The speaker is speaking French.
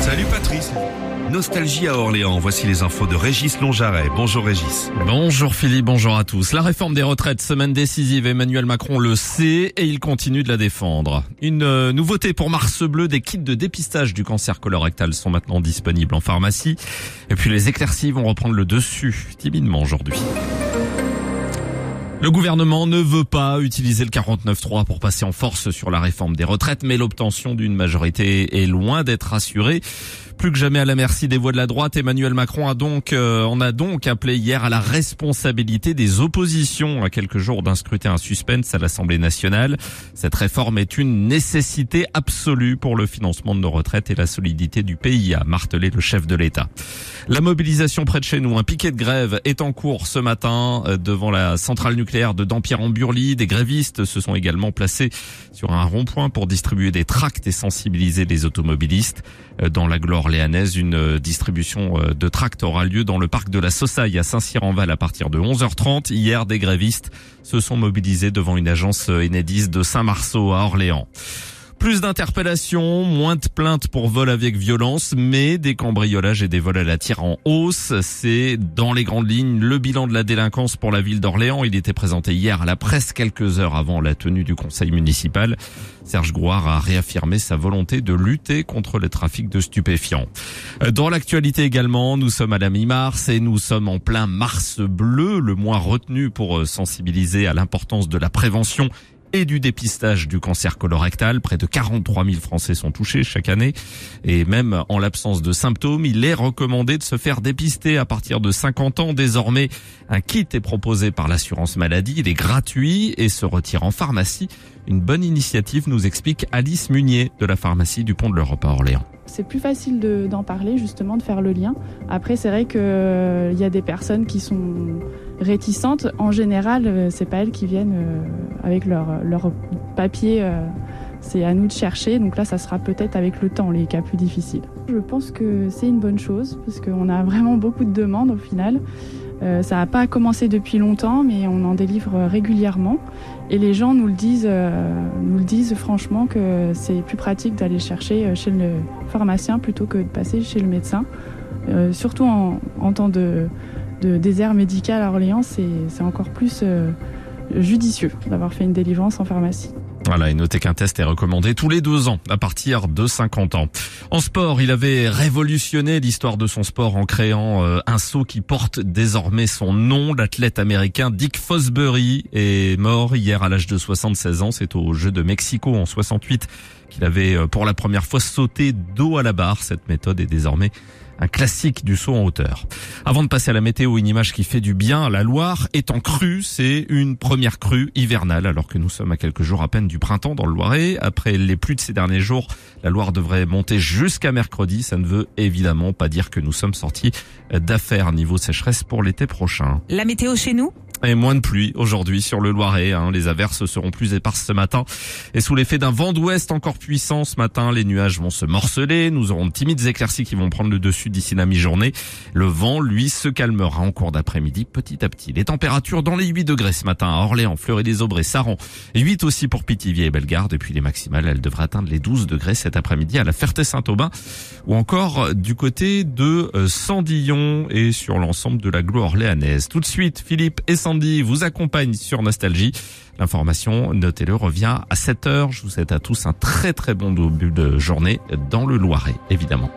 Salut Patrice. Nostalgie à Orléans. Voici les infos de Régis Longjaret. Bonjour Régis. Bonjour Philippe, bonjour à tous. La réforme des retraites, semaine décisive, Emmanuel Macron le sait et il continue de la défendre. Une euh, nouveauté pour Mars Bleu, des kits de dépistage du cancer colorectal sont maintenant disponibles en pharmacie. Et puis les éclaircies vont reprendre le dessus timidement aujourd'hui. Le gouvernement ne veut pas utiliser le 49.3 pour passer en force sur la réforme des retraites, mais l'obtention d'une majorité est loin d'être assurée plus que jamais à la merci des voix de la droite. Emmanuel Macron a donc, euh, en a donc appelé hier à la responsabilité des oppositions à quelques jours d'un scrutin suspense à l'Assemblée nationale. Cette réforme est une nécessité absolue pour le financement de nos retraites et la solidité du pays, a martelé le chef de l'État. La mobilisation près de chez nous, un piquet de grève est en cours ce matin euh, devant la centrale nucléaire de Dampierre-en-Burly. Des grévistes se sont également placés sur un rond-point pour distribuer des tracts et sensibiliser les automobilistes. Euh, dans la gloire léanaise, une euh, distribution de tracts aura lieu dans le parc de la Saussaille à Saint-Cyr-en-Val à partir de 11h30. Hier, des grévistes se sont mobilisés devant une agence Enedis de Saint-Marceau à Orléans. Plus d'interpellations, moins de plaintes pour vol avec violence, mais des cambriolages et des vols à la tire en hausse. C'est dans les grandes lignes le bilan de la délinquance pour la ville d'Orléans. Il était présenté hier à la presse quelques heures avant la tenue du conseil municipal. Serge Grouard a réaffirmé sa volonté de lutter contre le trafic de stupéfiants. Dans l'actualité également, nous sommes à la mi-mars et nous sommes en plein mars bleu, le mois retenu pour sensibiliser à l'importance de la prévention et du dépistage du cancer colorectal. Près de 43 000 Français sont touchés chaque année. Et même en l'absence de symptômes, il est recommandé de se faire dépister à partir de 50 ans. Désormais, un kit est proposé par l'assurance maladie. Il est gratuit et se retire en pharmacie. Une bonne initiative, nous explique Alice Munier de la pharmacie du Pont de l'Europe à Orléans. C'est plus facile d'en parler, justement, de faire le lien. Après, c'est vrai qu'il euh, y a des personnes qui sont réticentes. En général, euh, c'est pas elles qui viennent euh, avec leur, leur papier. c'est à nous de chercher. Donc là, ça sera peut-être avec le temps les cas plus difficiles. Je pense que c'est une bonne chose parce qu'on a vraiment beaucoup de demandes au final. Euh, ça n'a pas commencé depuis longtemps, mais on en délivre régulièrement. Et les gens nous le disent, euh, nous le disent franchement que c'est plus pratique d'aller chercher euh, chez le pharmacien plutôt que de passer chez le médecin. surtout en, temps de, de, désert médical à Orléans, c'est encore plus judicieux d'avoir fait une délivrance en pharmacie. Voilà, et notez qu'un test est recommandé tous les deux ans à partir de 50 ans. En sport, il avait révolutionné l'histoire de son sport en créant euh, un saut qui porte désormais son nom. L'athlète américain Dick Fosbury est mort hier à l'âge de 76 ans. C'est au Jeu de Mexico en 68 qu'il avait euh, pour la première fois sauté dos à la barre. Cette méthode est désormais un classique du saut en hauteur. Avant de passer à la météo, une image qui fait du bien. La Loire est en crue. C'est une première crue hivernale alors que nous sommes à quelques jours à peine du printemps dans le Loiret. Après les pluies de ces derniers jours, la Loire devrait monter jusqu'à mercredi. Ça ne veut évidemment pas dire que nous sommes sortis d'affaires niveau sécheresse pour l'été prochain. La météo chez nous et moins de pluie aujourd'hui sur le Loiret. Hein. Les averses seront plus éparses ce matin. Et sous l'effet d'un vent d'ouest encore puissant ce matin, les nuages vont se morceler. Nous aurons de timides éclaircies qui vont prendre le dessus d'ici la mi-journée. Le vent, lui, se calmera en cours d'après-midi petit à petit. Les températures dans les 8 degrés ce matin à Orléans, Fleury-les-Aubrais, Saran. 8 aussi pour Pithiviers et Bellegarde. Et puis les maximales, elles devraient atteindre les 12 degrés cet après-midi à la Ferté-Saint-Aubin ou encore du côté de euh, Sandillon et sur l'ensemble de la gloire orléanaise. Tout de suite, Philippe et Vous accompagnent sur Nostalgie. L'information, notez-le, revient à 7 heures. Je vous souhaite à tous un très très bon début de journée dans le Loiret, évidemment.